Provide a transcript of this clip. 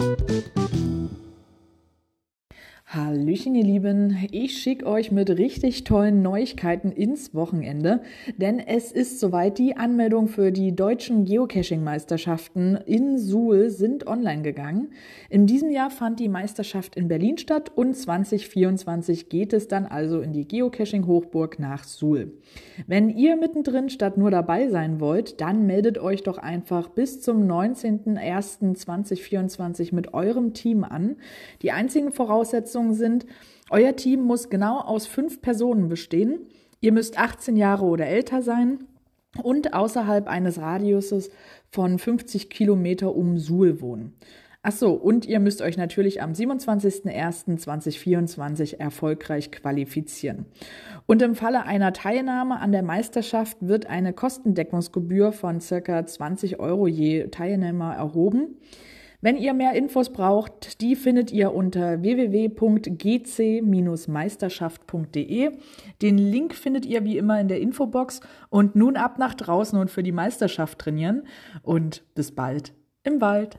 thank you Hallöchen, ihr Lieben. Ich schicke euch mit richtig tollen Neuigkeiten ins Wochenende, denn es ist soweit. Die Anmeldung für die deutschen Geocaching-Meisterschaften in Suhl sind online gegangen. In diesem Jahr fand die Meisterschaft in Berlin statt und 2024 geht es dann also in die Geocaching-Hochburg nach Suhl. Wenn ihr mittendrin statt nur dabei sein wollt, dann meldet euch doch einfach bis zum 19.01.2024 mit eurem Team an. Die einzigen Voraussetzungen Voraussetzungen sind, euer Team muss genau aus fünf Personen bestehen. Ihr müsst 18 Jahre oder älter sein und außerhalb eines Radiuses von 50 Kilometer um Suhl wohnen. Ach so, und ihr müsst euch natürlich am 27.01.2024 erfolgreich qualifizieren. Und im Falle einer Teilnahme an der Meisterschaft wird eine Kostendeckungsgebühr von circa 20 Euro je Teilnehmer erhoben. Wenn ihr mehr Infos braucht, die findet ihr unter www.gc-meisterschaft.de. Den Link findet ihr wie immer in der Infobox und nun ab nach draußen und für die Meisterschaft trainieren und bis bald im Wald.